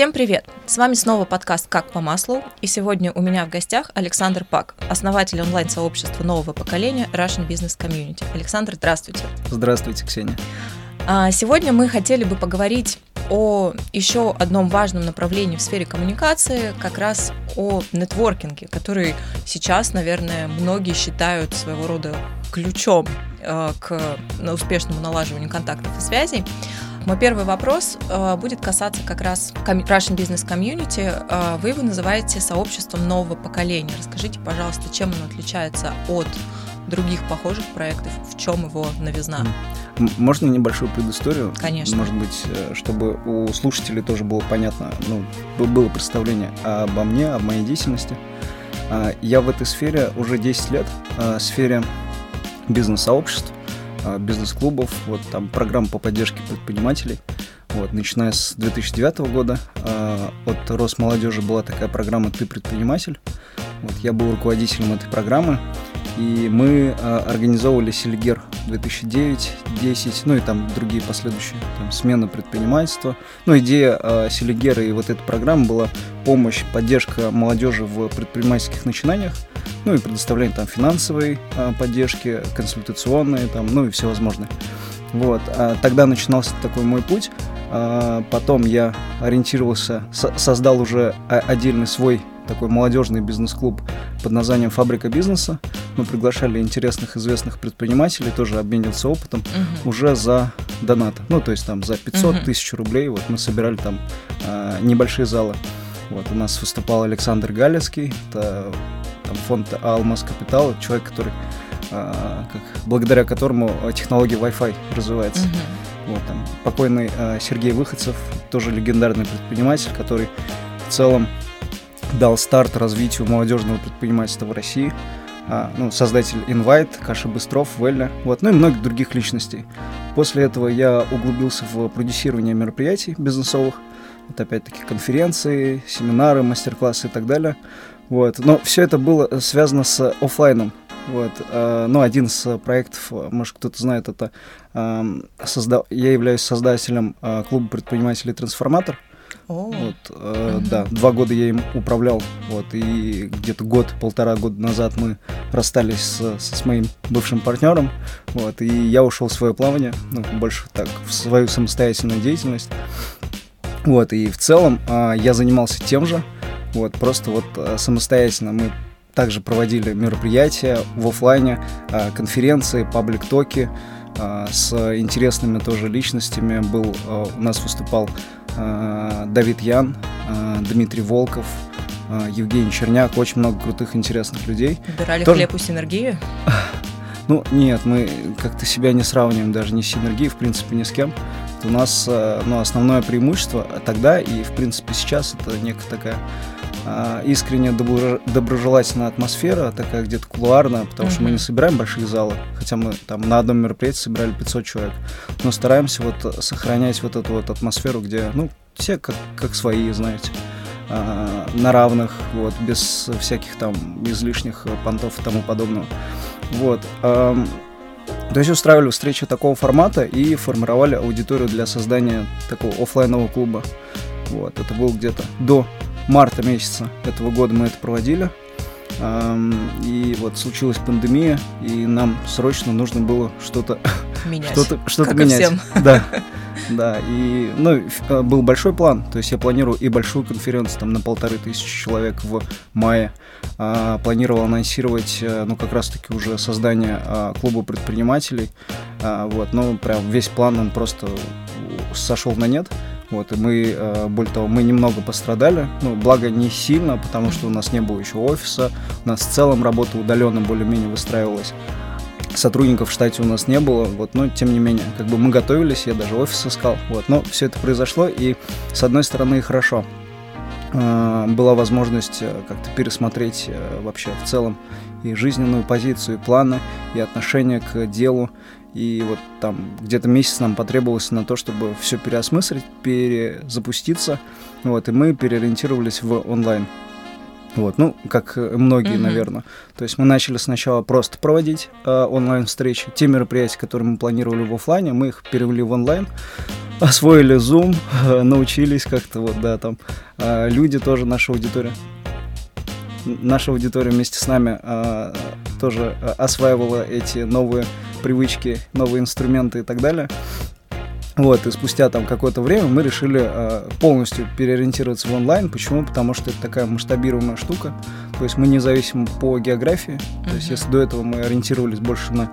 Всем привет! С вами снова подкаст «Как по маслу», и сегодня у меня в гостях Александр Пак, основатель онлайн-сообщества нового поколения Russian Business Community. Александр, здравствуйте! Здравствуйте, Ксения! А, сегодня мы хотели бы поговорить о еще одном важном направлении в сфере коммуникации, как раз о нетворкинге, который сейчас, наверное, многие считают своего рода ключом э, к успешному налаживанию контактов и связей. Мой первый вопрос э, будет касаться как раз Russian Business Community. Э, вы его называете сообществом нового поколения. Расскажите, пожалуйста, чем оно отличается от других похожих проектов, в чем его новизна? Можно небольшую предысторию? Конечно. Может быть, э, чтобы у слушателей тоже было понятно, ну, было представление обо мне, о моей деятельности. А, я в этой сфере уже 10 лет, в сфере бизнес-сообществ. А, бизнес-клубов, вот там программ по поддержке предпринимателей. Вот, начиная с 2009 года э, от Росмолодежи была такая программа «Ты предприниматель». Вот, я был руководителем этой программы. И мы э, организовывали Селигер 2009-10, ну и там другие последующие, там, смена предпринимательства. Ну, идея э, Селигера и вот эта программа была помощь, поддержка молодежи в предпринимательских начинаниях, ну и предоставление там финансовой э, поддержки, консультационной, там, ну и всевозможные. Вот, а тогда начинался такой мой путь. А потом я ориентировался, создал уже отдельный свой такой молодежный бизнес-клуб под названием «Фабрика бизнеса». Мы приглашали интересных, известных предпринимателей, тоже обмениваться опытом угу. уже за донаты. Ну, то есть там за 500 угу. тысяч рублей вот мы собирали там э, небольшие залы. Вот у нас выступал Александр Галецкий, это там, фонд «Алмаз Капитал», человек, который, э, как, благодаря которому технология Wi-Fi развивается. Угу. Вот, там, покойный э, Сергей Выходцев, тоже легендарный предприниматель, который в целом дал старт развитию молодежного предпринимательства в России. А, ну, создатель Invite, Каша Быстров, Велля, вот, ну и многих других личностей. После этого я углубился в продюсирование мероприятий бизнесовых, вот опять-таки конференции, семинары, мастер-классы и так далее. Вот. Но все это было связано с офлайном. Вот. Э, ну, один из проектов, может, кто-то знает, это э, созда... я являюсь создателем э, клуба предпринимателей «Трансформатор». Вот, э. Да, два года я им управлял, вот, и где-то год-полтора года назад мы расстались с, с моим бывшим партнером, вот, и я ушел в свое плавание, ну, больше так, в свою самостоятельную деятельность, вот, и в целом э, я занимался тем же, вот, просто вот э, самостоятельно мы также проводили мероприятия в офлайне, э, конференции, паблик-токи, э, с интересными тоже личностями. Был, у нас выступал Э, Давид Ян, Дмитрий Волков, Евгений Черняк, очень много крутых, интересных людей. Убирали Тоже... хлеб у синергии? Ну, нет, мы как-то себя не сравниваем даже ни с синергией, в принципе, ни с кем. у нас ну, основное преимущество тогда и, в принципе, сейчас это некая такая а, искренне доброжелательная атмосфера, такая где-то кулуарная, потому mm-hmm. что мы не собираем большие залы, хотя мы там на одном мероприятии собирали 500 человек, но стараемся вот сохранять вот эту вот атмосферу, где, ну, все как, как свои, знаете, а, на равных, вот, без всяких там излишних понтов и тому подобного. Вот. То есть устраивали встречи такого формата и формировали аудиторию для создания такого офлайнового клуба. Вот, это было где-то до марта месяца этого года мы это проводили. И вот случилась пандемия, и нам срочно нужно было что-то менять. Что-то, что-то менять. Всем. Да. Да, и ну, э, был большой план, то есть я планирую и большую конференцию там на полторы тысячи человек в мае, а, планировал анонсировать, э, ну, как раз-таки уже создание а, клуба предпринимателей, а, вот, но прям весь план, он просто сошел на нет, вот, и мы, э, более того, мы немного пострадали, ну, благо не сильно, потому что у нас не было еще офиса, у нас в целом работа удаленно более-менее выстраивалась. Сотрудников в штате у нас не было, вот, но тем не менее, как бы мы готовились, я даже офис искал, вот, но все это произошло, и с одной стороны хорошо, э, была возможность э, как-то пересмотреть вообще в целом и жизненную позицию, и планы, и отношение к делу, и вот там где-то месяц нам потребовалось на то, чтобы все переосмыслить, перезапуститься. Вот, и мы переориентировались в онлайн. Вот, ну, как многие, mm-hmm. наверное. То есть мы начали сначала просто проводить э, онлайн-встречи. Те мероприятия, которые мы планировали в офлайне, мы их перевели в онлайн, освоили Zoom, э, научились как-то вот, да, там. Э, люди тоже, наша аудитория. Наша аудитория вместе с нами э, тоже осваивала эти новые привычки, новые инструменты и так далее. Вот, и спустя там какое-то время мы решили э, полностью переориентироваться в онлайн. Почему? Потому что это такая масштабируемая штука. То есть мы не зависим по географии. То есть если до этого мы ориентировались больше на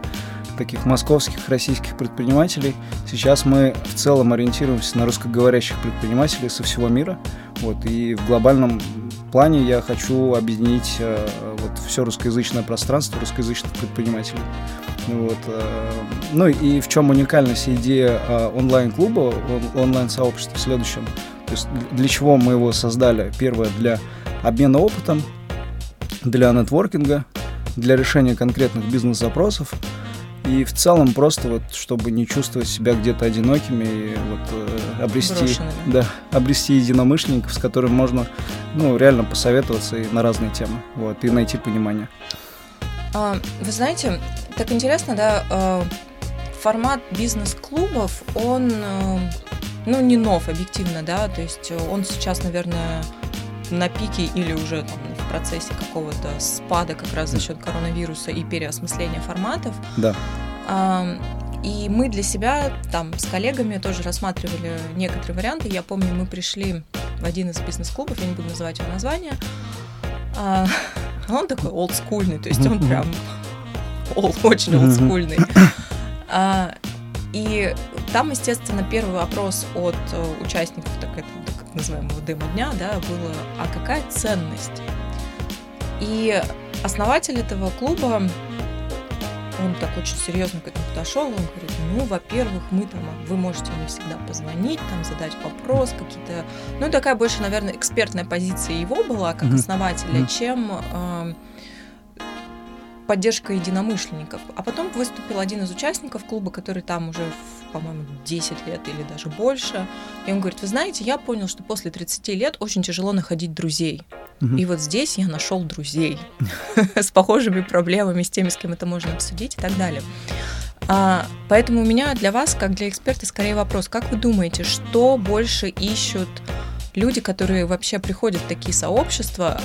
таких московских, российских предпринимателей, сейчас мы в целом ориентируемся на русскоговорящих предпринимателей со всего мира. Вот, и в глобальном плане я хочу объединить э, вот все русскоязычное пространство русскоязычных предпринимателей. Вот. Э, ну и в чем уникальность идеи э, онлайн-клуба, онлайн-сообщества в следующем. То есть для чего мы его создали? Первое, для обмена опытом, для нетворкинга, для решения конкретных бизнес-запросов. И в целом просто вот, чтобы не чувствовать себя где-то одинокими и вот э, обрести, да, обрести единомышленников, с которыми можно, ну, реально посоветоваться и на разные темы, вот, и найти понимание. А, вы знаете, так интересно, да, э, формат бизнес-клубов, он, э, ну, не нов, объективно, да, то есть он сейчас, наверное, на пике или уже там в процессе какого-то спада как раз за счет коронавируса и переосмысления форматов. Да. И мы для себя там с коллегами тоже рассматривали некоторые варианты. Я помню, мы пришли в один из бизнес-клубов, я не буду называть его название, а, он такой олдскульный, то есть он прям очень олдскульный. А, и там, естественно, первый вопрос от э, участников так, это, так называемого демо-дня да, было, а какая ценность? И основатель этого клуба, он так очень серьезно к этому подошел, он говорит, ну, во-первых, мы там, вы можете мне всегда позвонить, там, задать вопрос, какие-то, ну, такая больше, наверное, экспертная позиция его была, как основателя, mm-hmm. чем э, поддержка единомышленников. А потом выступил один из участников клуба, который там уже, по-моему, 10 лет или даже больше. И он говорит, вы знаете, я понял, что после 30 лет очень тяжело находить друзей. И вот здесь я нашел друзей с похожими проблемами, с теми, с кем это можно обсудить и так далее. А, поэтому у меня для вас, как для эксперта, скорее вопрос, как вы думаете, что больше ищут люди, которые вообще приходят в такие сообщества,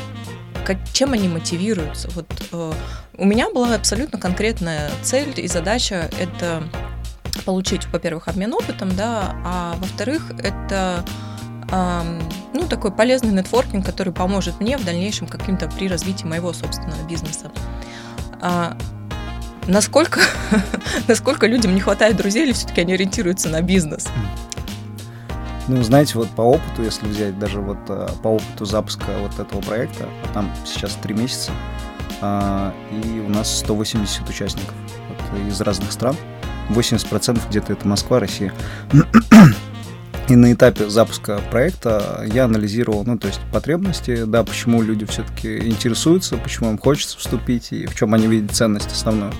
как, чем они мотивируются? Вот э, у меня была абсолютно конкретная цель и задача это получить, во-первых, обмен опытом, да, а во-вторых, это ну, такой полезный нетворкинг, который поможет мне в дальнейшем каким-то при развитии моего собственного бизнеса. А, насколько, насколько людям не хватает друзей или все-таки они ориентируются на бизнес? Ну, знаете, вот по опыту, если взять даже вот э, по опыту запуска вот этого проекта, а там сейчас три месяца, а, и у нас 180 участников вот, из разных стран, 80% где-то это Москва, Россия. И на этапе запуска проекта я анализировал, ну, то есть потребности, да, почему люди все-таки интересуются, почему им хочется вступить и в чем они видят ценность основную.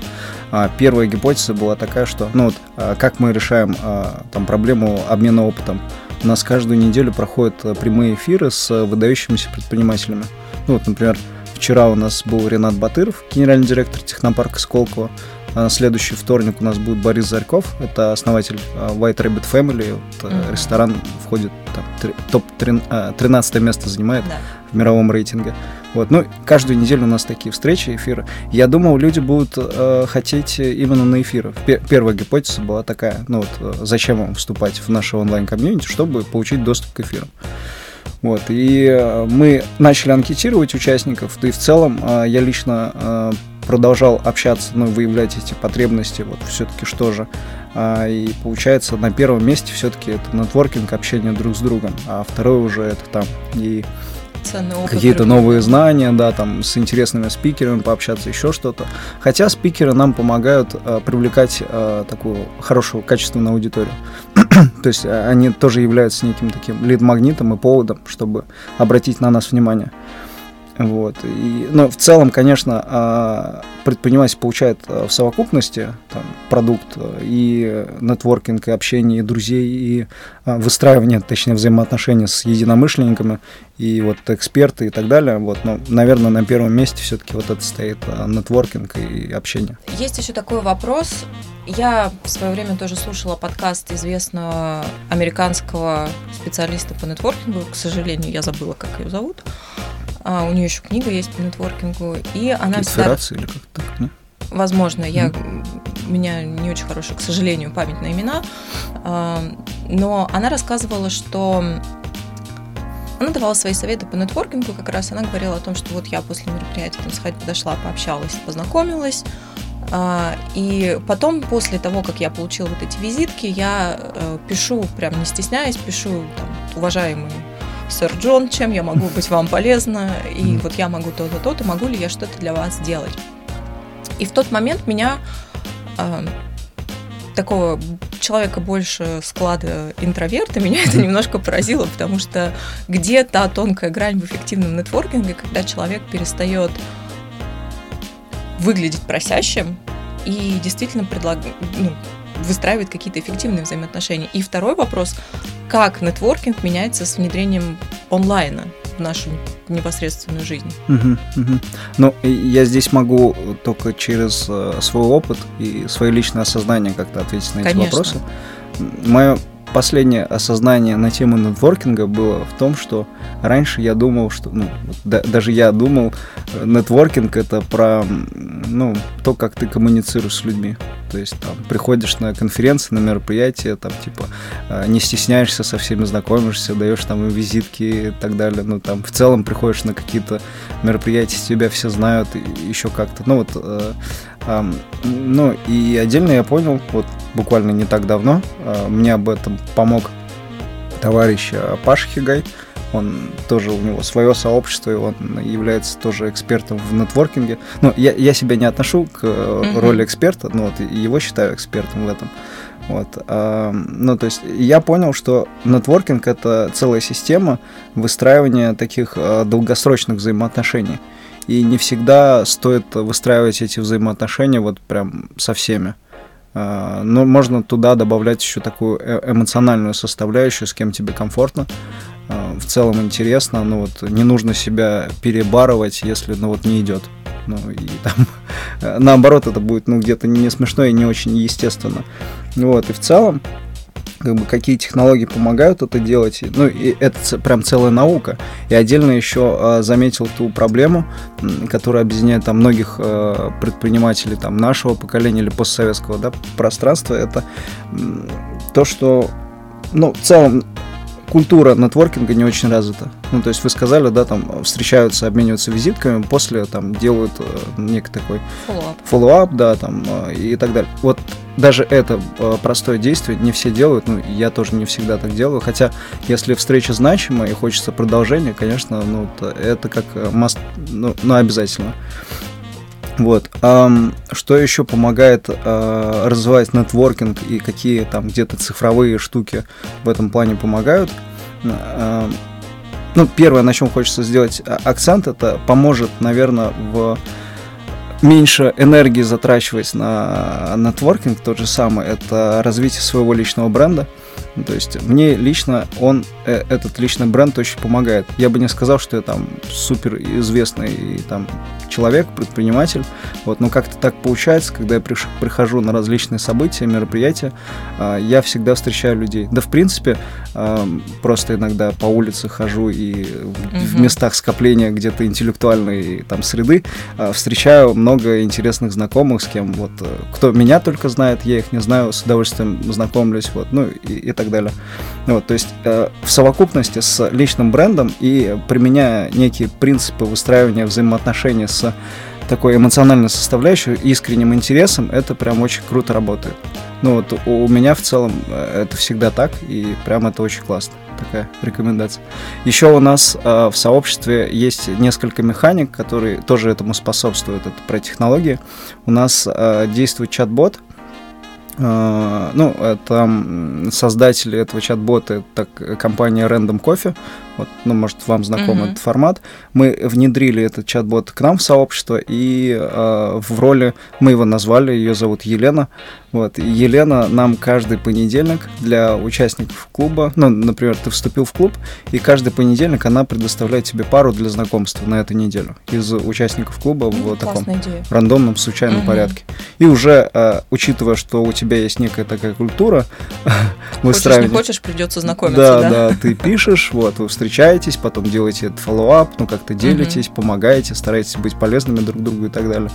А первая гипотеза была такая, что, ну, вот, а как мы решаем а, там проблему обмена опытом. У нас каждую неделю проходят прямые эфиры с выдающимися предпринимателями. Ну, вот, например, вчера у нас был Ренат Батыров, генеральный директор технопарка Сколково. А следующий вторник у нас будет Борис Зарьков, это основатель а, White Rabbit Family. Вот, mm-hmm. Ресторан входит там, топ-13 место занимает да. в мировом рейтинге. Вот. Ну, каждую неделю у нас такие встречи, эфиры. Я думал, люди будут э, хотеть именно на эфиры. Первая гипотеза была такая, ну вот, э, зачем вам вступать в наше онлайн-комьюнити, чтобы получить доступ к эфирам. Вот, и э, мы начали анкетировать участников, да и в целом я лично продолжал общаться, ну, выявлять эти потребности, вот все-таки что же. А, и получается, на первом месте все-таки это нетворкинг, общение друг с другом, а второе уже это там и какие-то новые знания, да, там с интересными спикерами пообщаться, еще что-то. Хотя спикеры нам помогают а, привлекать а, такую хорошую, качественную аудиторию. То есть а, они тоже являются неким таким лид-магнитом и поводом, чтобы обратить на нас внимание. Вот. И, но в целом, конечно, а, предприниматель получает а, в совокупности там, продукт а, и нетворкинг, и общение, и друзей, и выстраивание, точнее, взаимоотношений с единомышленниками, и вот эксперты и так далее. Вот. Но, наверное, на первом месте все-таки вот это стоит нетворкинг и общение. Есть еще такой вопрос. Я в свое время тоже слушала подкаст известного американского специалиста по нетворкингу. К сожалению, я забыла, как ее зовут. А, у нее еще книга есть по нетворкингу, и она всегда... или как так, не? Возможно, я mm. у меня не очень хорошая, к сожалению, память на имена, а, но она рассказывала, что она давала свои советы по нетворкингу, как раз она говорила о том, что вот я после мероприятия там сходить подошла, пообщалась, познакомилась, а, и потом, после того, как я получила вот эти визитки, я э, пишу, прям не стесняясь, пишу, там, уважаемые сэр Джон, чем я могу быть вам полезна, и вот я могу то-то, то-то, могу ли я что-то для вас сделать. И в тот момент меня э, такого человека больше склада интроверта, меня это немножко поразило, потому что где та тонкая грань в эффективном нетворкинге, когда человек перестает выглядеть просящим и действительно предлаг... ну, выстраивает какие-то эффективные взаимоотношения. И второй вопрос, как нетворкинг меняется с внедрением онлайна в нашу непосредственную жизнь. Угу, угу. Ну, я здесь могу только через э, свой опыт и свое личное осознание как-то ответить на Конечно. эти вопросы. Мое последнее осознание на тему нетворкинга было в том, что раньше я думал, что, ну, да, даже я думал, э, нетворкинг это про, ну, то, как ты коммуницируешь с людьми. То есть там приходишь на конференции, на мероприятие, там типа э, не стесняешься со всеми знакомишься, даешь там визитки и так далее. Ну там в целом приходишь на какие-то мероприятия, тебя все знают, и еще как-то. Ну вот, э, ну и отдельно я понял, вот буквально не так давно, э, мне об этом помог товарищ э, Паша Хигай. Он тоже, у него свое сообщество, и он является тоже экспертом в нетворкинге. Ну, я, я себя не отношу к mm-hmm. роли эксперта, но вот его считаю экспертом в этом. Вот. А, ну, то есть я понял, что нетворкинг это целая система выстраивания таких а, долгосрочных взаимоотношений. И не всегда стоит выстраивать эти взаимоотношения вот прям со всеми. А, но можно туда добавлять еще такую э, эмоциональную составляющую, с кем тебе комфортно. А, в целом интересно, но вот не нужно себя перебарывать, если ну вот не идет. Ну и там наоборот это будет ну где-то не смешно и не очень естественно. Вот и в целом как бы какие технологии помогают это делать. Ну, и это прям целая наука. И отдельно еще э, заметил ту проблему, которая объединяет там многих э, предпринимателей там нашего поколения или постсоветского да, пространства. Это то, что ну, в целом культура нетворкинга не очень развита. Ну, то есть вы сказали, да, там встречаются, обмениваются визитками, после там делают э, некий такой follow-up, да, там э, и так далее. Вот даже это э, простое действие не все делают, ну, я тоже не всегда так делаю, хотя если встреча значимая и хочется продолжения, конечно, ну, это как must, ну, ну обязательно. Вот. Um, что еще помогает uh, развивать нетворкинг и какие там где-то цифровые штуки в этом плане помогают? Uh, ну, первое, на чем хочется сделать а, акцент, это поможет, наверное, в меньше энергии затрачивать на нетворкинг, тот же самый, это развитие своего личного бренда. То есть мне лично он, э, этот личный бренд очень помогает. Я бы не сказал, что я там супер известный там человек, предприниматель, вот, но как-то так получается, когда я приш, прихожу на различные события, мероприятия, э, я всегда встречаю людей. Да, в принципе, э, просто иногда по улице хожу и mm-hmm. в местах скопления где-то интеллектуальной там среды э, встречаю много интересных знакомых, с кем вот кто меня только знает, я их не знаю, с удовольствием знакомлюсь, вот, ну и, и так далее. Вот, то есть э, в совокупности с личным брендом и применяя некие принципы выстраивания взаимоотношений с такой эмоциональной составляющей, искренним интересом, это прям очень круто работает. Ну вот у меня в целом э, это всегда так, и прям это очень классно. Такая рекомендация. Еще у нас э, в сообществе есть несколько механик, которые тоже этому способствуют. Это про технологии. У нас э, действует чат-бот, ну, там создатели этого чат-бота, это компания Random Coffee, Вот, ну, может, вам знаком mm-hmm. этот формат. Мы внедрили этот чат-бот к нам в сообщество, и э, в роли мы его назвали, ее зовут Елена. Вот, и Елена нам каждый понедельник для участников клуба, ну, например, ты вступил в клуб, и каждый понедельник она предоставляет тебе пару для знакомства на эту неделю из участников клуба mm, в таком идея. рандомном, случайном mm-hmm. порядке. И уже, э, учитывая, что у тебя есть некая такая культура, выстраивания... Хочешь, не хочешь, придется знакомиться, да? Да, да, ты пишешь, вот, вы встречаетесь, потом делаете этот follow-up, ну, как-то делитесь, угу. помогаете, стараетесь быть полезными друг другу и так далее.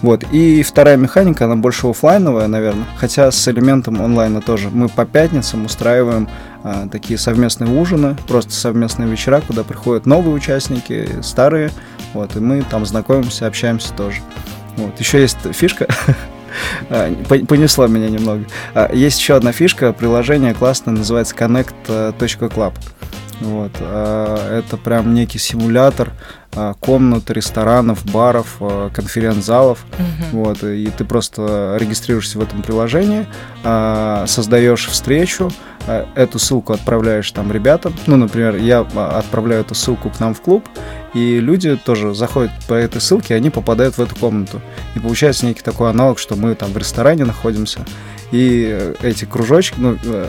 Вот. И вторая механика, она больше офлайновая, наверное, хотя с элементом онлайна тоже. Мы по пятницам устраиваем а, такие совместные ужины, просто совместные вечера, куда приходят новые участники, старые, вот, и мы там знакомимся, общаемся тоже. Вот. Еще есть фишка, а, понесла меня немного. А, есть еще одна фишка, приложение классное, называется connect.club. Вот. А, это прям некий симулятор комнат, ресторанов, баров, конференц-залов. Угу. Вот. И ты просто регистрируешься в этом приложении, создаешь встречу, эту ссылку отправляешь там ребятам. Ну, например, я отправляю эту ссылку к нам в клуб, и люди тоже заходят по этой ссылке, они попадают в эту комнату. И получается некий такой аналог, что мы там в ресторане находимся, и эти кружочки, ну, э,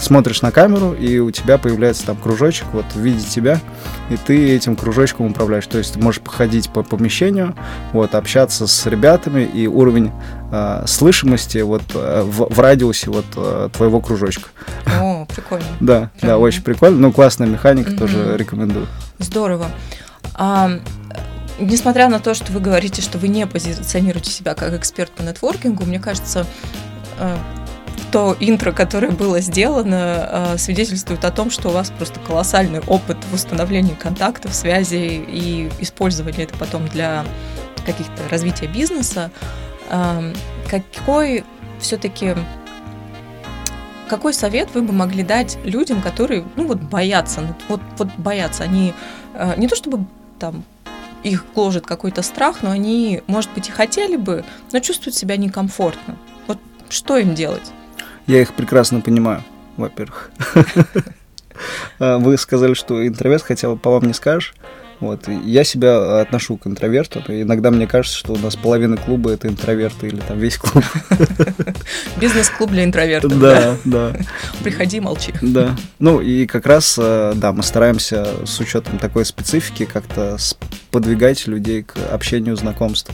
смотришь на камеру, и у тебя появляется там кружочек, вот в виде тебя, и ты этим кружочком управляешь. То есть ты можешь походить по помещению, вот, общаться с ребятами, и уровень э, слышимости вот э, в, в радиусе вот э, твоего кружочка. О, прикольно. Да, да, очень прикольно. Ну, классная механика, тоже рекомендую. Здорово. А, несмотря на то, что вы говорите, что вы не позиционируете себя как эксперт по нетворкингу, мне кажется, то интро, которое было сделано, а, свидетельствует о том, что у вас просто колоссальный опыт в установлении контактов, связей и использования это потом для каких-то развития бизнеса. Какой все-таки какой совет вы бы могли дать людям, которые, ну вот боятся, вот, вот боятся, они не то чтобы там их гложет какой-то страх, но они, может быть, и хотели бы, но чувствуют себя некомфортно. Что им делать? Я их прекрасно понимаю, во-первых. А, вы сказали, что интроверт, хотя по вам не скажешь. Вот. Я себя отношу к интроверту. Иногда мне кажется, что у нас половина клуба это интроверты или там весь клуб. Бизнес-клуб для интровертов. Да, да. Приходи, молчи. Да. Ну и как раз, э, да, мы стараемся с учетом такой специфики как-то подвигать людей к общению, знакомству.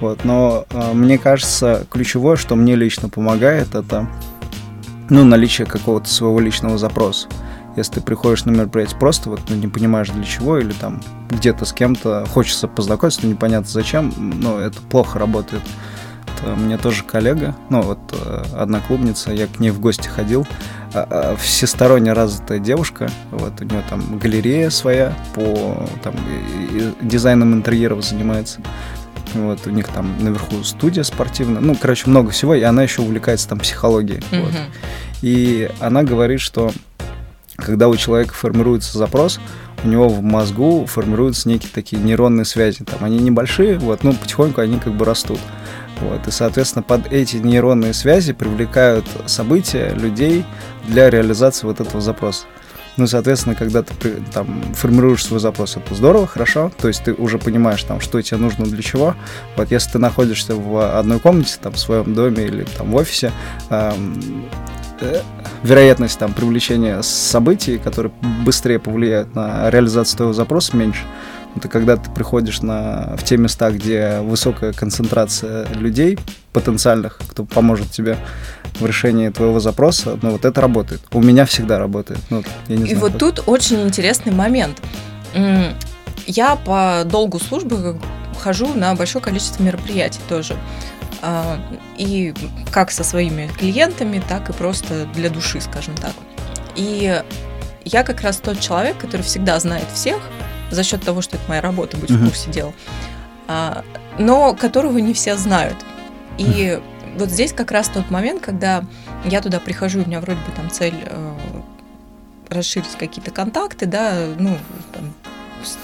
Вот. Но э, мне кажется, ключевое, что мне лично помогает, это ну, наличие какого-то своего личного запроса. Если ты приходишь на мероприятие просто вот ну, не понимаешь для чего или там где-то с кем-то хочется познакомиться, но непонятно зачем, но это плохо работает. Это мне тоже коллега, ну вот э, одна клубница, я к ней в гости ходил, а, а, всесторонне развитая девушка, вот у нее там галерея своя по там дизайном интерьеров занимается. Вот, у них там наверху студия спортивная. Ну, короче, много всего. И она еще увлекается там психологией. Mm-hmm. Вот. И она говорит, что когда у человека формируется запрос, у него в мозгу формируются некие такие нейронные связи. Там они небольшие, вот, но потихоньку они как бы растут. Вот, и, соответственно, под эти нейронные связи привлекают события, людей для реализации вот этого запроса. Ну, соответственно, когда ты там формируешь свой запрос, это здорово, хорошо. То есть ты уже понимаешь, там, что тебе нужно для чего. Вот если ты находишься в одной комнате, там, в своем доме или там в офисе, эм, вероятность там привлечения событий, которые быстрее повлияют на реализацию твоего запроса, меньше. Это когда ты приходишь на, в те места, где высокая концентрация людей потенциальных, кто поможет тебе в решении твоего запроса, ну вот это работает. У меня всегда работает. Ну, я не знаю, И вот как. тут очень интересный момент. Я по долгу службы хожу на большое количество мероприятий тоже. А, и как со своими клиентами, так и просто для души, скажем так. И я как раз тот человек, который всегда знает всех, за счет того, что это моя работа, быть uh-huh. в курсе дела, а, но которого не все знают. И uh-huh. вот здесь как раз тот момент, когда я туда прихожу, у меня вроде бы там цель э, расширить какие-то контакты, да, ну, там,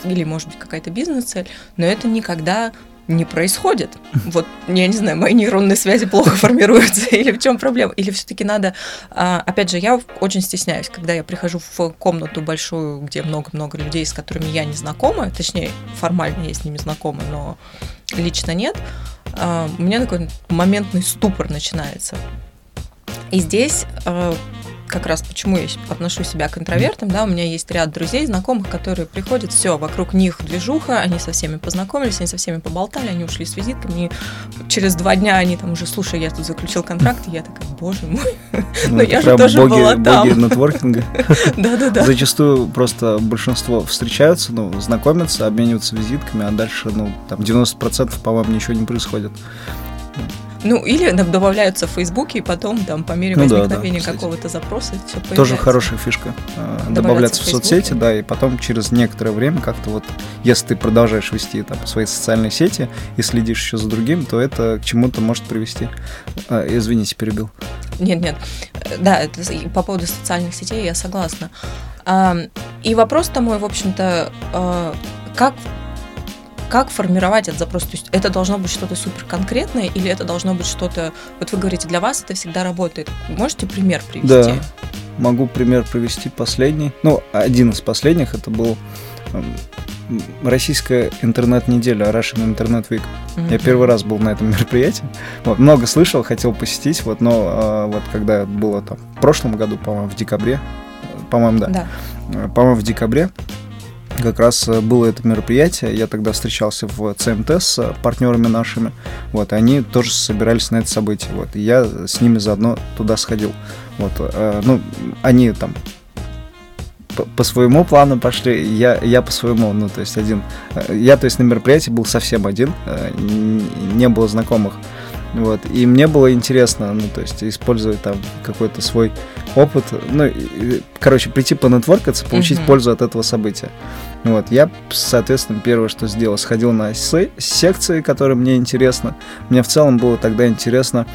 или может быть какая-то бизнес-цель, но это никогда не происходит. Вот, я не знаю, мои нейронные связи плохо формируются, или в чем проблема? Или все-таки надо... А, опять же, я очень стесняюсь, когда я прихожу в комнату большую, где много-много людей, с которыми я не знакома, точнее, формально я с ними знакома, но лично нет, а, у меня такой моментный ступор начинается. И здесь а, как раз почему я отношу себя к интровертам, да, у меня есть ряд друзей, знакомых, которые приходят, все, вокруг них движуха, они со всеми познакомились, они со всеми поболтали, они ушли с визитками, и через два дня они там уже, слушай, я тут заключил контракт, и я такая, боже мой, ну, но я же тоже боги, была там. Боги нетворкинга. Да-да-да. Зачастую просто большинство встречаются, ну, знакомятся, обмениваются визитками, а дальше, ну, там 90% по-моему ничего не происходит. Ну, или добавляются в Фейсбуке, и потом, там, по мере возникновения ну, да, да, какого-то запроса, все появляется. Тоже хорошая фишка. А, добавляться в, в соцсети, да, и потом через некоторое время как-то вот, если ты продолжаешь вести там свои социальные сети и следишь еще за другим, то это к чему-то может привести. А, извините, перебил. Нет, нет. Да, это, по поводу социальных сетей я согласна. И вопрос-то мой, в общем-то, как как формировать этот запрос? То есть это должно быть что-то супер конкретное или это должно быть что-то... Вот вы говорите, для вас это всегда работает. Можете пример привести? Да, могу пример привести последний. Ну, один из последних это был эм, российская интернет-неделя, Russian Internet Week. Mm-hmm. Я первый раз был на этом мероприятии. Вот, много слышал, хотел посетить, вот, но э, вот когда было там в прошлом году, по-моему, в декабре, по-моему, да, да. Э, по-моему, в декабре как раз э, было это мероприятие, я тогда встречался в ЦМТ с партнерами нашими, вот, они тоже собирались на это событие, вот, и я с ними заодно туда сходил, вот, э, ну, они там по, по своему плану пошли, я, я по своему, ну, то есть один, э, я, то есть на мероприятии был совсем один, э, не было знакомых, вот. И мне было интересно, ну, то есть, использовать там какой-то свой опыт, ну, и, короче, прийти понетворкаться, получить mm-hmm. пользу от этого события. Вот. Я, соответственно, первое, что сделал, сходил на секции, которые мне интересно. Мне в целом было тогда интересно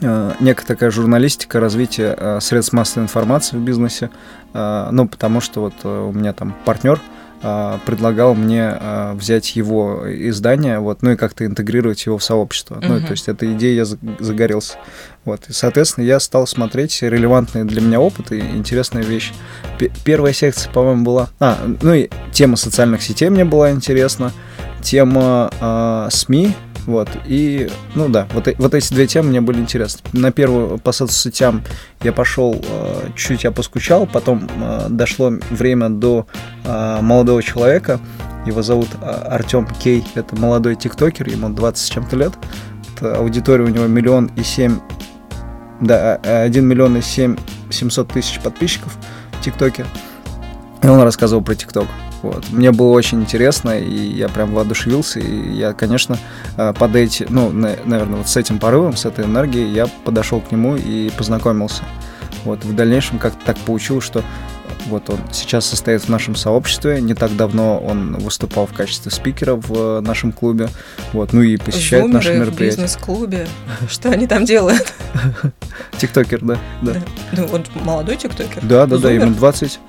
э, некая такая журналистика развития э, средств массовой информации в бизнесе. Э, ну, потому что вот э, у меня там партнер, предлагал мне а, взять его издание, вот, ну и как-то интегрировать его в сообщество. Uh-huh. Ну, то есть эта идея я загорелся. Вот, и, соответственно, я стал смотреть релевантные для меня опыты и интересные вещи. П- первая секция, по-моему, была... А, ну и тема социальных сетей мне была интересна, тема э, СМИ, вот, и, ну да, вот, вот эти две темы мне были интересны. На первую по соцсетям я пошел, э, чуть я поскучал, потом э, дошло время до э, молодого человека, его зовут Артем Кей, это молодой тиктокер, ему 20 с чем-то лет, это аудитория у него миллион и семь, да, 1 миллион и семь 700 тысяч подписчиков в ТикТоке, и он рассказывал про ТикТок. Вот. Мне было очень интересно, и я прям воодушевился, и я, конечно, э, под эти, ну, наверное, вот с этим порывом, с этой энергией я подошел к нему и познакомился. Вот. В дальнейшем как-то так получилось, что вот он сейчас состоит в нашем сообществе. Не так давно он выступал в качестве спикера в нашем клубе. Вот, ну и посещает Зумеры наши мероприятия. в бизнес-клубе. Что они там делают? Тиктокер, да. да. Ну, он молодой тиктокер. Да, да, да, ему 20,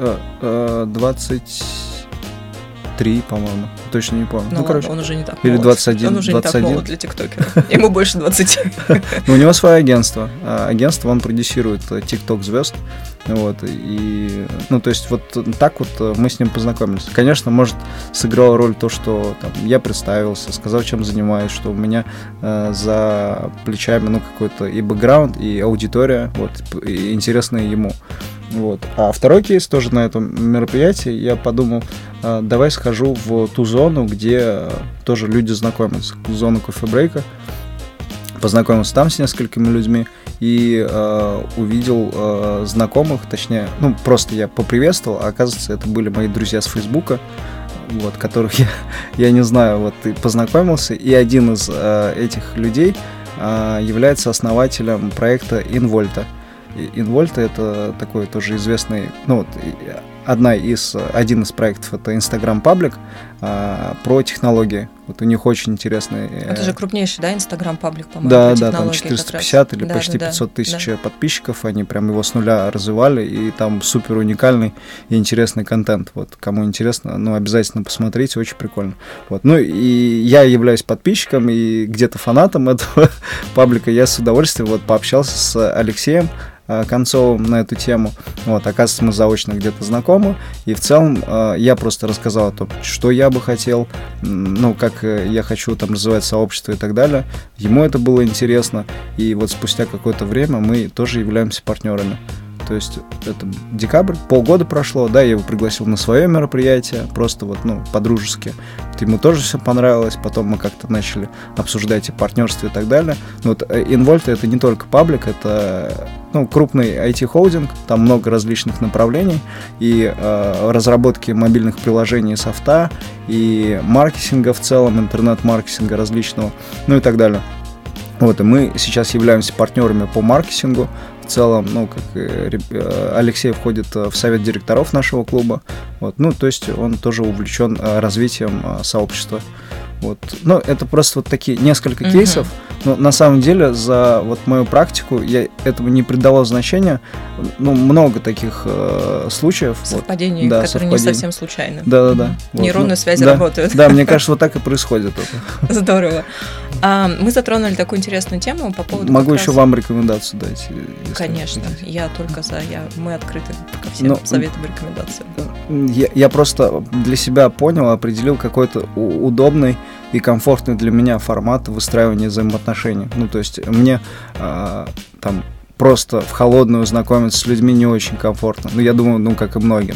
20 23, по-моему. Точно не помню. Ну, ну короче. Он уже не так Или 21. Он уже 21. не так молод для тиктокера. Ему больше 20. Ну, у него свое агентство. А, агентство, он продюсирует э, тикток звезд. Вот, и, ну, то есть вот так вот э, мы с ним познакомились. Конечно, может, сыграла роль то, что там, я представился, сказал, чем занимаюсь, что у меня э, за плечами, ну, какой-то и бэкграунд, и аудитория, вот, и интересная ему. Вот. А второй кейс тоже на этом мероприятии, я подумал, а, давай схожу в ту зону, где тоже люди знакомятся, зону кофе-брейка. Познакомился там с несколькими людьми и э, увидел э, знакомых, точнее, ну, просто я поприветствовал, а оказывается, это были мои друзья с Фейсбука, вот, которых я, я не знаю, вот, и познакомился, и один из э, этих людей э, является основателем проекта Инвольта. Инвольта это такой тоже известный, ну, вот, одна из, один из проектов это Instagram Public а, про технологии. Вот у них очень интересный... Это же крупнейший, да, Instagram Public, по-моему, Да, да, там 450 или да, почти да, 500 тысяч да. подписчиков, они прям его с нуля развивали, и там супер уникальный и интересный контент. Вот, кому интересно, ну, обязательно посмотрите, очень прикольно. Вот, ну, и я являюсь подписчиком и где-то фанатом этого паблика, я с удовольствием вот пообщался с Алексеем, Э, Концовым на эту тему. Вот, оказывается, мы заочно где-то знакомы. И в целом э, я просто рассказал о том, что я бы хотел, ну, как э, я хочу там развивать сообщество и так далее. Ему это было интересно. И вот спустя какое-то время мы тоже являемся партнерами. То есть это декабрь, полгода прошло, да, я его пригласил на свое мероприятие, просто вот, ну, по-дружески. Ему тоже все понравилось, потом мы как-то начали обсуждать и партнерство и так далее. Но вот Инвольт это не только паблик, это ну, крупный IT-холдинг, там много различных направлений, и э, разработки мобильных приложений софта, и маркетинга в целом, интернет-маркетинга различного, ну и так далее. Вот, и мы сейчас являемся партнерами по маркетингу, целом, ну, как э, Алексей входит э, в совет директоров нашего клуба, вот, ну, то есть он тоже увлечен э, развитием сообщества. Вот. Ну, это просто вот такие несколько uh-huh. кейсов. Но на самом деле за вот мою практику я этому не придавал значения. Ну, много таких э, случаев. Совпадений, вот, да, которые совпадений. не совсем случайны. Да-да-да. Вот. Нейронные ну, связи да, работают. Да, мне кажется, вот так и происходит это. Здорово. А, мы затронули такую интересную тему по поводу... Могу еще раз... вам рекомендацию дать. Конечно, я только за. Я, мы открыты ко всем Но, советам и рекомендациям. Я, я просто для себя понял, определил какой-то удобный и комфортный для меня формат выстраивания взаимоотношений. Ну, то есть мне э, там просто в холодную знакомиться с людьми не очень комфортно. Ну, я думаю, ну, как и многим.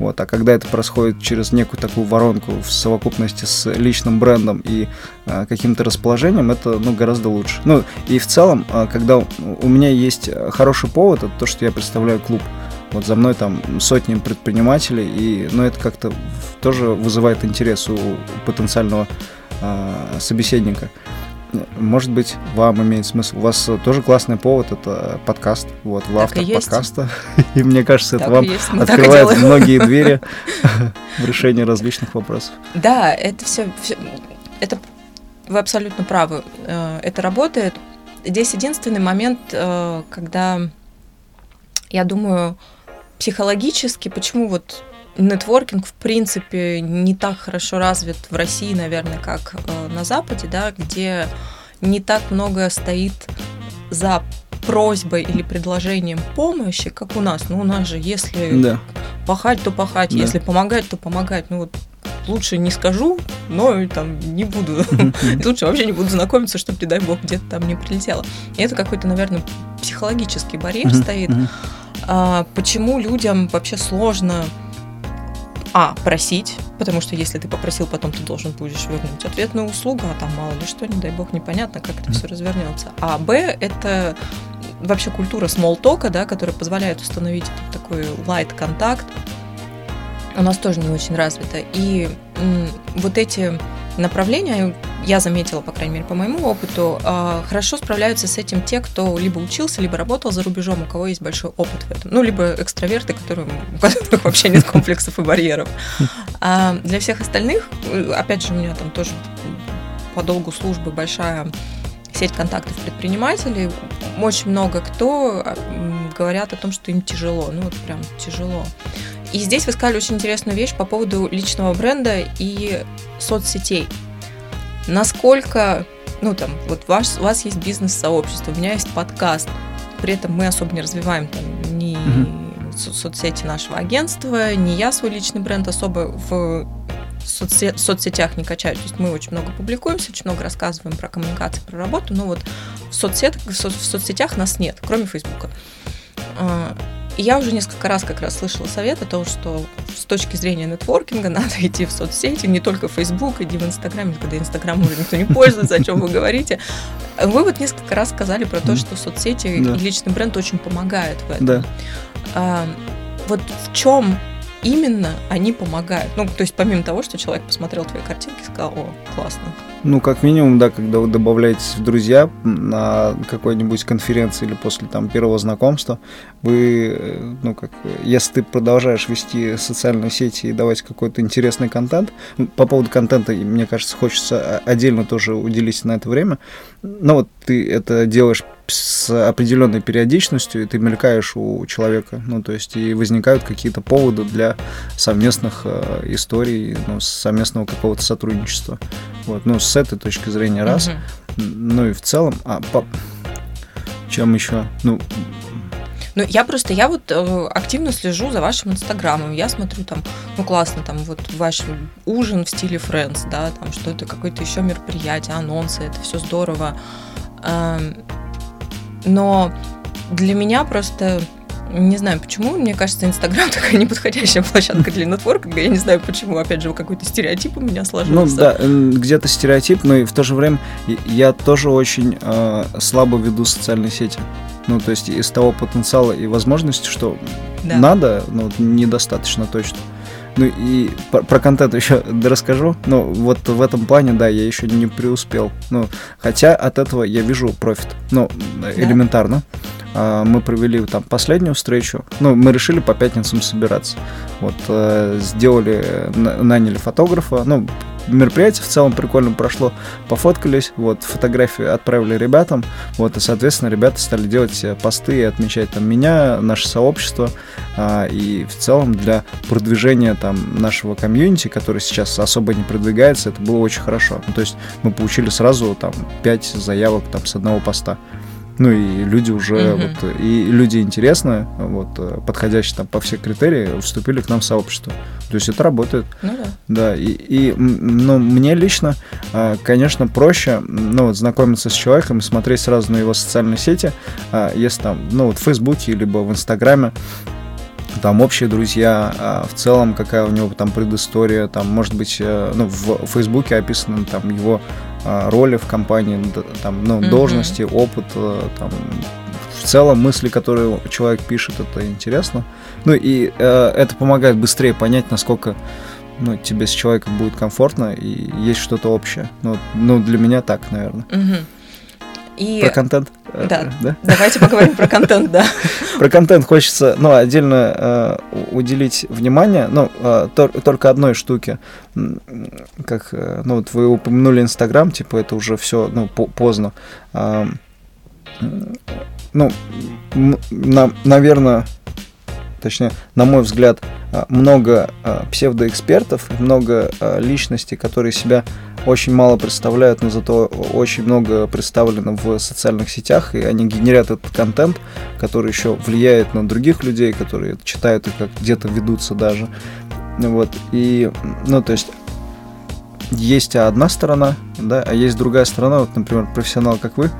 Вот. А когда это происходит через некую такую воронку в совокупности с личным брендом и э, каким-то расположением, это ну, гораздо лучше. Ну, и в целом, э, когда у меня есть хороший повод, это то, что я представляю клуб. Вот за мной там сотни предпринимателей, и ну, это как-то тоже вызывает интерес у, у потенциального э, собеседника. Может быть, вам имеет смысл. У вас тоже классный повод, это подкаст. Вот, вы автор подкаста. И мне кажется, это вам открывает многие двери в решении различных вопросов. Да, это все, это вы абсолютно правы. Э, это работает. Здесь единственный момент, э, когда я думаю, психологически, почему вот нетворкинг, в принципе, не так хорошо развит в России, наверное, как э, на Западе, да, где не так много стоит за просьбой или предложением помощи, как у нас. Ну, у нас же, если да. пахать, то пахать, да. если помогать, то помогать. Ну, вот лучше не скажу, но там не буду. Лучше вообще не буду знакомиться, чтобы, не дай бог, где-то там не прилетело. И это какой-то, наверное, психологический барьер стоит. А, почему людям вообще сложно а, просить, потому что если ты попросил, потом ты должен будешь вернуть ответную услугу, а там мало ли что, не дай бог, непонятно, как это все развернется. А Б – это вообще культура смолтока, да, которая позволяет установить такой light контакт, у нас тоже не очень развита. И вот эти направления, я заметила, по крайней мере, по моему опыту, а, хорошо справляются с этим те, кто либо учился, либо работал за рубежом, у кого есть большой опыт в этом. Ну, либо экстраверты, которые, у которых вообще нет комплексов и барьеров. А для всех остальных, опять же, у меня там тоже по долгу службы большая сеть контактов предпринимателей. Очень много кто а, говорят о том, что им тяжело. Ну, вот прям тяжело. И здесь вы сказали очень интересную вещь по поводу личного бренда и соцсетей. Насколько, ну там, вот ваш, у вас есть бизнес-сообщество, у меня есть подкаст, при этом мы особо не развиваем там ни угу. соцсети нашего агентства, ни я свой личный бренд особо в соцсет, соцсетях не качаю. То есть мы очень много публикуемся, очень много рассказываем про коммуникации, про работу, но вот в, соцсет, в, со, в соцсетях нас нет, кроме Фейсбука. И я уже несколько раз как раз слышала совет о том, что с точки зрения нетворкинга надо идти в соцсети, не только в Facebook, иди в Инстаграм, когда Инстаграм уже никто не пользуется, о чем вы говорите. Вы вот несколько раз сказали про то, что соцсети да. и личный бренд очень помогают в этом. Да. А, вот в чем именно они помогают? Ну, то есть помимо того, что человек посмотрел твои картинки и сказал, о, классно, Ну, как минимум, да, когда вы добавляетесь в друзья на какой-нибудь конференции или после там первого знакомства, вы, э, ну, как, если ты продолжаешь вести социальные сети и давать какой-то интересный контент, по поводу контента, мне кажется, хочется отдельно тоже уделить на это время, но вот ты это делаешь с определенной периодичностью, и ты мелькаешь у человека, ну, то есть и возникают какие-то поводы для совместных э, историй, ну, совместного какого-то сотрудничества. Вот, ну, с этой точки зрения раз. Mm-hmm. Ну и в целом, а по... чем еще? Ну, ну, я просто, я вот э, активно слежу за вашим инстаграмом. Я смотрю там, ну, классно, там вот ваш ужин в стиле Friends, да, там что-то, какое-то еще мероприятие, анонсы, это все здорово. Эм, но для меня просто не знаю почему, мне кажется, Инстаграм такая неподходящая площадка для нетворкинга. Я не знаю почему, опять же, какой-то стереотип у меня сложился. Ну да, где-то стереотип, но и в то же время я тоже очень э, слабо веду социальные сети. Ну, то есть из того потенциала и возможности, что да. надо, ну, недостаточно точно. Ну и про, про контент еще расскажу. Ну, вот в этом плане, да, я еще не преуспел. Ну, хотя от этого я вижу профит. Ну, да. элементарно. А, мы провели там последнюю встречу. Ну, мы решили по пятницам собираться. Вот, э, сделали, наняли фотографа. Ну, мероприятие в целом прикольно прошло, пофоткались, вот, фотографии отправили ребятам, вот, и, соответственно, ребята стали делать посты и отмечать там меня, наше сообщество, а, и в целом для продвижения там нашего комьюнити, который сейчас особо не продвигается, это было очень хорошо. Ну, то есть мы получили сразу там 5 заявок там с одного поста. Ну и люди уже, угу. вот, и люди интересные, вот, э, подходящие там по всех критериям, вступили к нам в сообщество. То есть это работает. Ну да. Да, и, и ну, мне лично, э, конечно, проще, ну, вот, знакомиться с человеком и смотреть сразу на его социальные сети, э, если там, ну, вот в Фейсбуке, либо в Инстаграме, там общие друзья, а в целом какая у него там предыстория, там может быть, ну, в Фейсбуке описаны там его а, роли в компании, там, ну, mm-hmm. должности, опыт, э, там, в целом мысли, которые человек пишет, это интересно. Ну и э, это помогает быстрее понять, насколько ну, тебе с человеком будет комфортно и есть что-то общее. Ну, ну для меня так, наверное. Угу. И... Про контент? Э, да. да. Давайте поговорим про контент, да. Про контент хочется, ну, отдельно э, уделить внимание, ну, э, только одной штуке. Как, э, ну, вот вы упомянули Инстаграм, типа, это уже все, ну, поздно. Э, ну, на, наверное, точнее, на мой взгляд, э, много э, псевдоэкспертов, много э, личностей, которые себя очень мало представляют, но зато очень много представлено в социальных сетях, и они генерят этот контент, который еще влияет на других людей, которые читают и как где-то ведутся даже. Вот, и, ну, то есть, есть одна сторона, да, а есть другая сторона, вот, например, профессионал, как вы,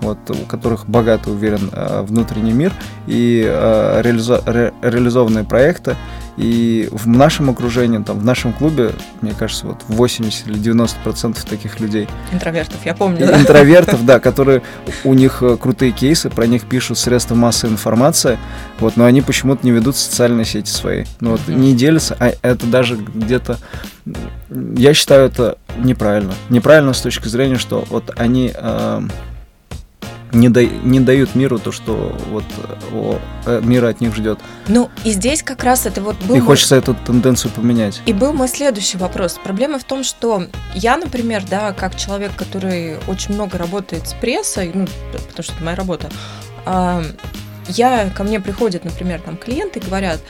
вот, у которых богато уверен э, внутренний мир и э, реализо- ре- реализованные проекты, и в нашем окружении, там, в нашем клубе, мне кажется, вот 80 или 90 процентов таких людей. Интровертов, я помню. Да? Интровертов, да, которые у них э, крутые кейсы, про них пишут средства массовой информации, вот, но они почему-то не ведут социальные сети свои. Ну вот, не делятся, а это даже где-то... Я считаю это неправильно. Неправильно с точки зрения, что вот они... Не, да, не дают миру то, что вот о, э, мир от них ждет. Ну, и здесь как раз это вот был... И мой... хочется эту тенденцию поменять. И был мой следующий вопрос. Проблема в том, что я, например, да, как человек, который очень много работает с прессой, ну, потому что это моя работа, я, ко мне приходят, например, там клиенты говорят,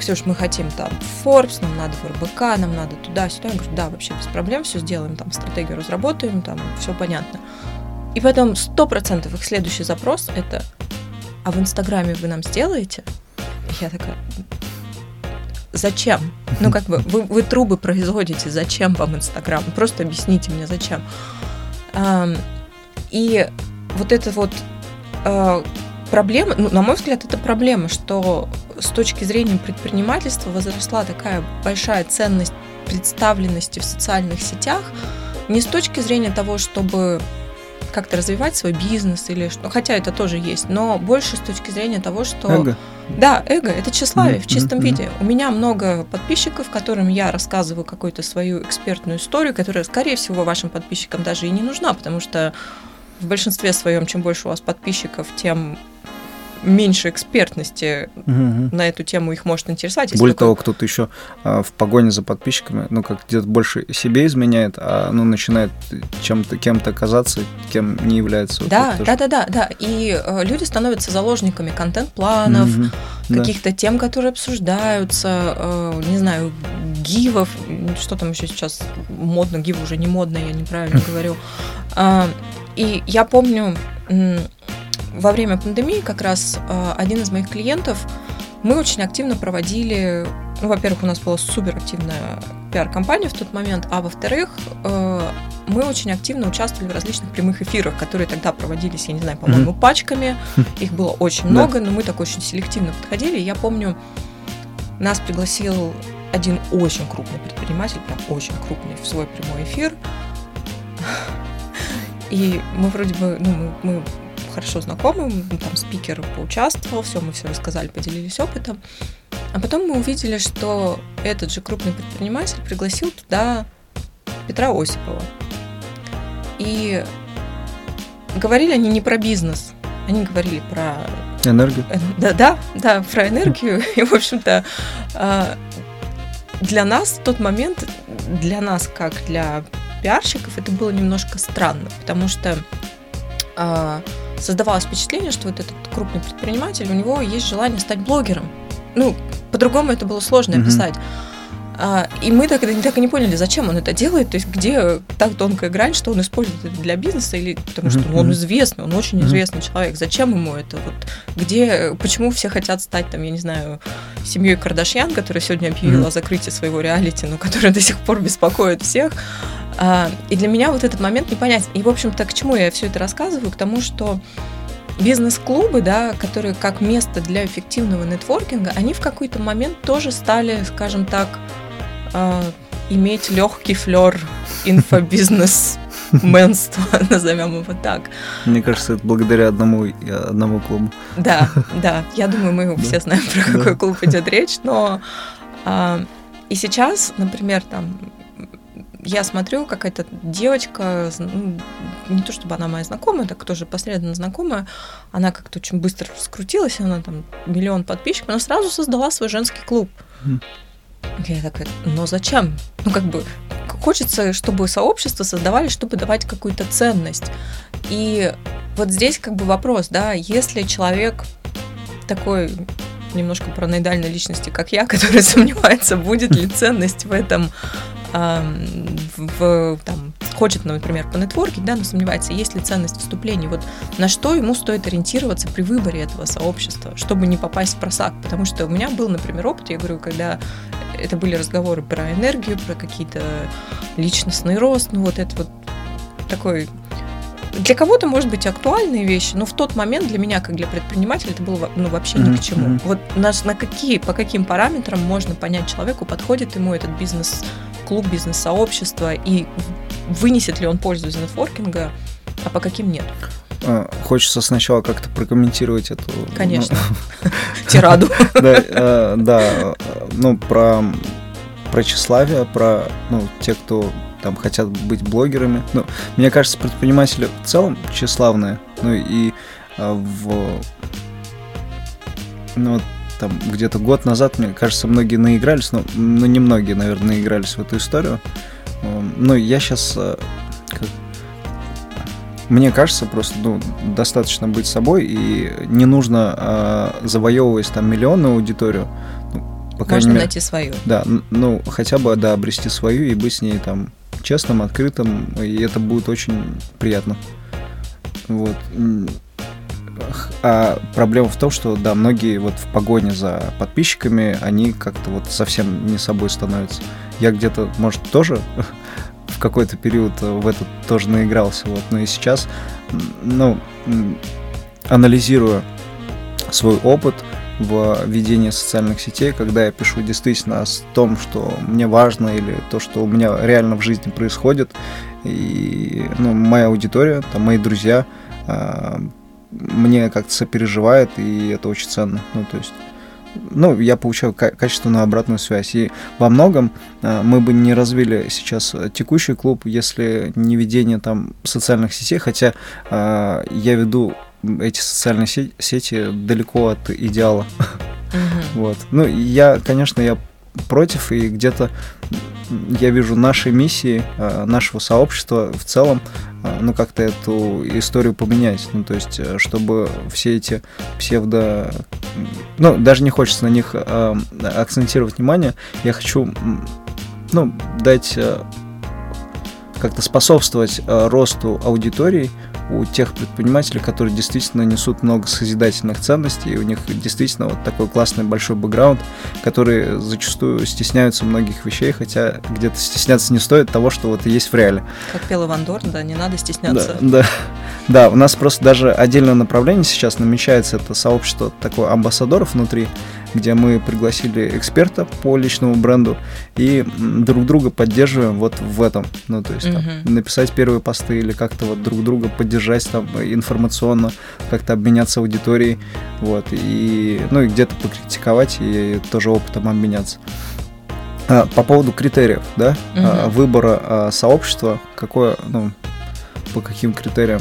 Ксюш, мы хотим там Forbes, нам надо в РБК, нам надо туда-сюда. Я говорю, да, вообще без проблем, все сделаем, там стратегию разработаем, там все понятно. И потом 100% их следующий запрос это «А в Инстаграме вы нам сделаете?» Я такая «Зачем? Ну, как бы, вы, вы трубы производите, зачем вам Инстаграм? Просто объясните мне, зачем?» И вот это вот а, проблема, ну, на мой взгляд, это проблема, что с точки зрения предпринимательства возросла такая большая ценность представленности в социальных сетях, не с точки зрения того, чтобы как-то развивать свой бизнес или что. Хотя это тоже есть, но больше с точки зрения того, что... Эго. Да, эго это тщеславие mm-hmm. в чистом mm-hmm. виде. У меня много подписчиков, которым я рассказываю какую-то свою экспертную историю, которая, скорее всего, вашим подписчикам даже и не нужна, потому что в большинстве своем, чем больше у вас подписчиков, тем меньше экспертности угу. на эту тему их может интересовать. Более такой... того, кто-то еще а, в погоне за подписчиками, ну, как где-то больше себе изменяет, а ну, начинает чем-то, кем-то казаться, кем не является. Да, вот да, да, да, да. И э, люди становятся заложниками контент-планов, угу. каких-то да. тем, которые обсуждаются, э, не знаю, гивов, что там еще сейчас модно, гив уже не модно, я неправильно говорю. А, и я помню во время пандемии как раз э, один из моих клиентов, мы очень активно проводили, ну, во-первых, у нас была супер активная пиар-компания в тот момент, а во-вторых, э, мы очень активно участвовали в различных прямых эфирах, которые тогда проводились, я не знаю, по-моему, mm-hmm. пачками. Их было очень много, но мы так очень селективно подходили. Я помню, нас пригласил один очень крупный предприниматель, прям очень крупный, в свой прямой эфир. И мы вроде бы, ну, мы, мы хорошо знакомым, там спикер поучаствовал, все, мы все рассказали, поделились опытом. А потом мы увидели, что этот же крупный предприниматель пригласил туда Петра Осипова. И говорили они не про бизнес, они говорили про... Энергию? Э, да, да, да, про энергию. И, в общем-то, а, для нас в тот момент, для нас как для пиарщиков, это было немножко странно, потому что а, создавалось впечатление, что вот этот крупный предприниматель, у него есть желание стать блогером. Ну, по-другому это было сложно mm-hmm. описать. А, и мы так, так и не поняли, зачем он это делает, то есть где так тонкая грань, что он использует это для бизнеса, или потому что ну, он известный, он очень известный человек, зачем ему это, вот где, почему все хотят стать там, я не знаю, семьей Кардашьян, которая сегодня объявила о закрытии своего реалити, но которая до сих пор беспокоит всех, и для меня вот этот момент непонятен. И, в общем-то, к чему я все это рассказываю? К тому, что бизнес-клубы, да, которые как место для эффективного нетворкинга, они в какой-то момент тоже стали, скажем так, э, иметь легкий флер инфобизнес менства, назовем его так. Мне кажется, это благодаря одному, одному клубу. Да, да. Я думаю, мы все знаем, про какой клуб идет речь, но а, и сейчас, например, там я смотрю, какая-то девочка, ну, не то чтобы она моя знакомая, так тоже посредственно знакомая, она как-то очень быстро раскрутилась, она там миллион подписчиков, она сразу создала свой женский клуб. Mm. Я такая, но зачем? Ну, как бы, хочется, чтобы сообщество создавали, чтобы давать какую-то ценность. И вот здесь как бы вопрос, да, если человек такой немножко параноидальной личности, как я, который сомневается, будет ли ценность в этом в, там, хочет, например, по нетворкинг, да, но сомневается, есть ли ценность вступлений, вот на что ему стоит ориентироваться при выборе этого сообщества, чтобы не попасть в просак, потому что у меня был, например, опыт, я говорю, когда это были разговоры про энергию, про какие-то личностный рост, ну вот это вот такой для кого-то, может быть, актуальные вещи, но в тот момент для меня, как для предпринимателя, это было ну, вообще ни к чему. Mm-hmm. Вот на, на какие, по каким параметрам можно понять человеку, подходит ему этот бизнес-клуб, бизнес-сообщество, и вынесет ли он пользу из нетворкинга, а по каким нет. А, хочется сначала как-то прокомментировать эту... Ну, Конечно. Тираду. Да, да, ну, про про тщеславие, про ну, те, кто там хотят быть блогерами. Ну, мне кажется, предприниматели в целом тщеславные. Ну и а, в ну, там где-то год назад, мне кажется, многие наигрались, но ну, не многие, наверное, наигрались в эту историю. Ну, я сейчас а, как, мне кажется, просто ну, достаточно быть собой, и не нужно э, завоевывать там миллионную аудиторию. Ну, по Можно мере, найти свою. Да, ну хотя бы да, обрести свою и быть с ней там честным, открытым, и это будет очень приятно. Вот. А проблема в том, что, да, многие вот в погоне за подписчиками, они как-то вот совсем не собой становятся. Я где-то, может, тоже в какой-то период в этот тоже наигрался, вот, но и сейчас, ну, анализируя свой опыт, в ведении социальных сетей, когда я пишу действительно о том, что мне важно или то, что у меня реально в жизни происходит. И ну, моя аудитория, там, мои друзья э, мне как-то сопереживает, и это очень ценно. Ну, то есть ну, я получаю качественную обратную связь. И во многом э, мы бы не развили сейчас текущий клуб, если не ведение там социальных сетей, хотя э, я веду эти социальные сети далеко от идеала. Вот. Ну, я, конечно, я против, и где-то я вижу нашей миссии, э, нашего сообщества в целом, э, ну, как-то эту историю поменять. Ну, то есть, э, чтобы все эти псевдо... Ну, даже не хочется на них акцентировать внимание. Я хочу, ну, дать как-то способствовать росту аудитории, у тех предпринимателей, которые действительно несут много созидательных ценностей, и у них действительно вот такой классный большой бэкграунд, которые зачастую стесняются многих вещей, хотя где-то стесняться не стоит того, что вот есть в реале. Как пела Ван Дорн, да, не надо стесняться. Да, да. Да, у нас просто даже отдельное направление сейчас намечается, это сообщество такое амбассадоров внутри, где мы пригласили эксперта по личному бренду и друг друга поддерживаем вот в этом. Ну, то есть там, uh-huh. написать первые посты или как-то вот друг друга поддержать там информационно, как-то обменяться аудиторией, вот, и, ну, и где-то покритиковать и тоже опытом обменяться. А, по поводу критериев, да, uh-huh. выбора а, сообщества, какое, ну, по каким критериям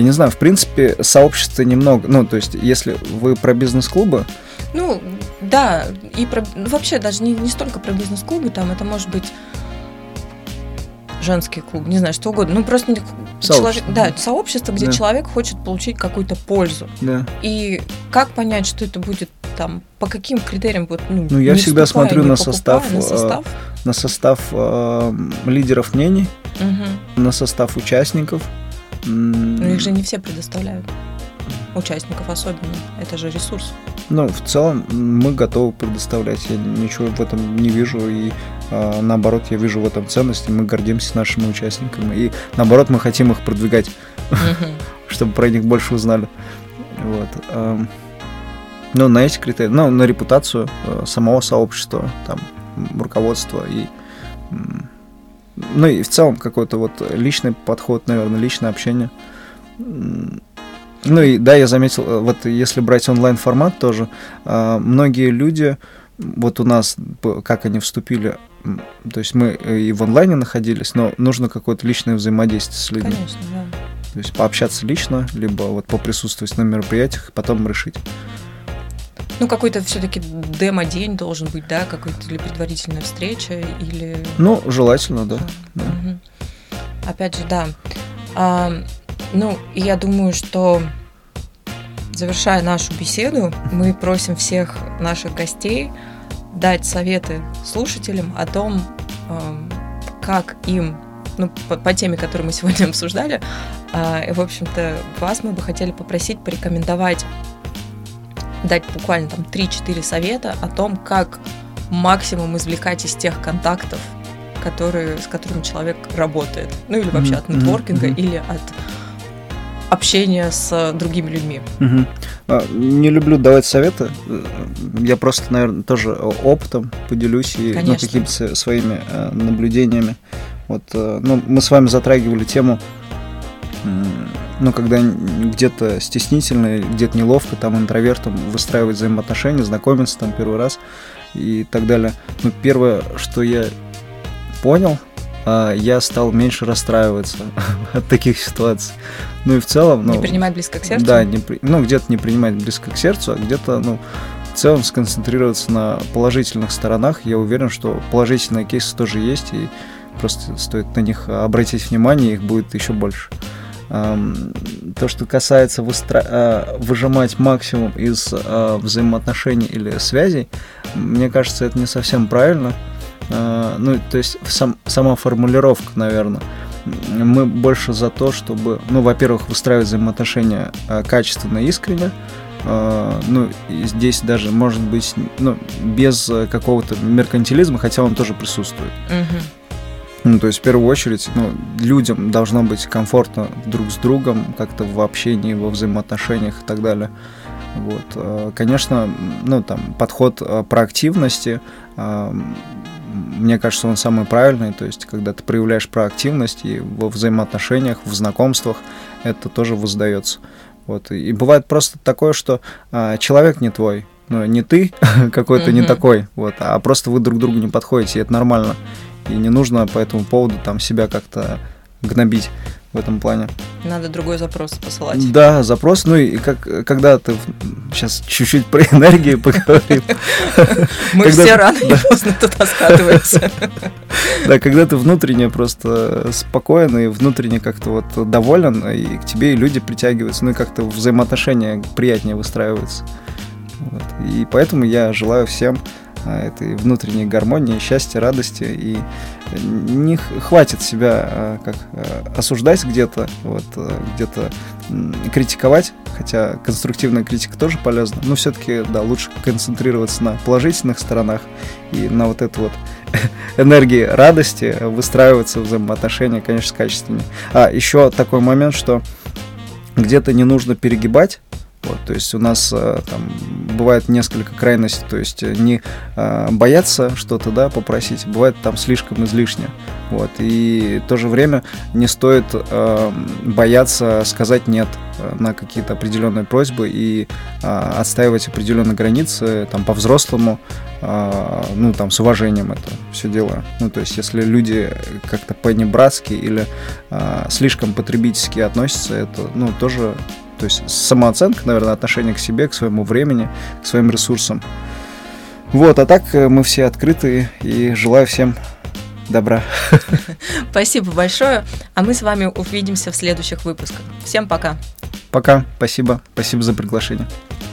я не знаю, в принципе, сообщества немного. Ну, то есть, если вы про бизнес-клубы. Ну, да, и про. Ну, вообще, даже не, не столько про бизнес-клубы, там это может быть женский клуб, не знаю, что угодно. Ну, просто человек, да, сообщество, где да. человек хочет получить какую-то пользу. Да. И как понять, что это будет там, по каким критериям будет, ну, ну я всегда смотрю на состав, на состав, э, на состав э, лидеров мнений, угу. на состав участников, но их же не все предоставляют. Участников особенно. Это же ресурс. Ну, в целом мы готовы предоставлять. Я ничего в этом не вижу. И э, наоборот, я вижу в этом ценности. Мы гордимся нашими участниками. И наоборот, мы хотим их продвигать, чтобы про них больше узнали. Вот. Ну, на эти критерии, ну, на репутацию э, самого сообщества, там, руководства и ну и в целом какой-то вот личный подход, наверное, личное общение. Ну и да, я заметил, э, вот если брать онлайн-формат тоже, э, многие люди, вот у нас, как они вступили, то есть мы и в онлайне находились, но нужно какое-то личное взаимодействие с людьми. Конечно, да. То есть пообщаться лично, либо вот поприсутствовать на мероприятиях, потом решить. Ну, какой-то все-таки демо-день должен быть, да, какой-то или предварительная встреча, или... Ну, желательно, да. да. Угу. Опять же, да. А, ну, я думаю, что завершая нашу беседу, мы просим всех наших гостей дать советы слушателям о том, как им, ну, по, по теме, которую мы сегодня обсуждали, а, и, в общем-то, вас мы бы хотели попросить порекомендовать дать буквально там 3-4 совета о том, как максимум извлекать из тех контактов, которые, с которыми человек работает. Ну или вообще mm-hmm. от нетворкинга mm-hmm. или от общения с другими людьми. Mm-hmm. Не люблю давать советы. Я просто, наверное, тоже опытом поделюсь и ну, какими-то своими э, наблюдениями. Вот, э, ну, мы с вами затрагивали тему ну, когда где-то стеснительно, где-то неловко, там, интровертом выстраивать взаимоотношения, знакомиться там первый раз и так далее. Ну, первое, что я понял, а, я стал меньше расстраиваться от таких ситуаций. Ну и в целом... Ну, не принимать близко к сердцу? Да, не, ну где-то не принимать близко к сердцу, а где-то, ну, в целом сконцентрироваться на положительных сторонах. Я уверен, что положительные кейсы тоже есть, и просто стоит на них обратить внимание, их будет еще больше. То, что касается выстра... А, выжимать максимум из а, взаимоотношений или связей, мне кажется, это не совсем правильно. А, ну, то есть сам, сама формулировка, наверное. Мы больше за то, чтобы, ну, во-первых, выстраивать взаимоотношения качественно и искренне, ну, здесь даже, может быть, ну, без какого-то меркантилизма, хотя он тоже присутствует. Uh-huh. Ну, то есть, в первую очередь, ну, людям должно быть комфортно друг с другом, как-то в общении, во взаимоотношениях и так далее. Вот. Э, конечно, ну, там, подход э, проактивности, э, мне кажется, он самый правильный, то есть, когда ты проявляешь проактивность и во взаимоотношениях, в знакомствах, это тоже воздается. Вот. И бывает просто такое, что человек не твой, ну, не ты какой-то не такой, вот, а просто вы друг другу не подходите, и это нормально. И не нужно по этому поводу там себя как-то гнобить в этом плане. Надо другой запрос посылать. Да, запрос. Ну и как, когда ты... Сейчас чуть-чуть про энергию поговорим. Мы все рано или поздно туда скатываемся. Да, когда ты внутренне просто спокоен и внутренне как-то вот доволен, и к тебе и люди притягиваются, ну и как-то взаимоотношения приятнее выстраиваются. Вот. И поэтому я желаю всем а, этой внутренней гармонии, счастья, радости. И не хватит себя а, как а, осуждать где-то, вот, где-то критиковать, хотя конструктивная критика тоже полезна, но все-таки, да, лучше концентрироваться на положительных сторонах и на вот эту вот энергии радости выстраиваться взаимоотношения, конечно, качественнее. А еще такой момент, что где-то не нужно перегибать, вот, то есть у нас э, там бывает несколько крайностей, то есть э, не э, бояться что-то, да, попросить, бывает там слишком излишне, вот, и в то же время не стоит э, бояться сказать нет на какие-то определенные просьбы и э, отстаивать определенные границы, там, по-взрослому, э, ну, там, с уважением это все дело. Ну, то есть, если люди как-то по-небратски или э, слишком потребительски относятся, это, ну, тоже то есть самооценка, наверное, отношение к себе, к своему времени, к своим ресурсам. Вот, а так э, мы все открыты и желаю всем добра. Спасибо большое. А мы с вами увидимся в следующих выпусках. Всем пока. Пока. Спасибо. Спасибо за приглашение.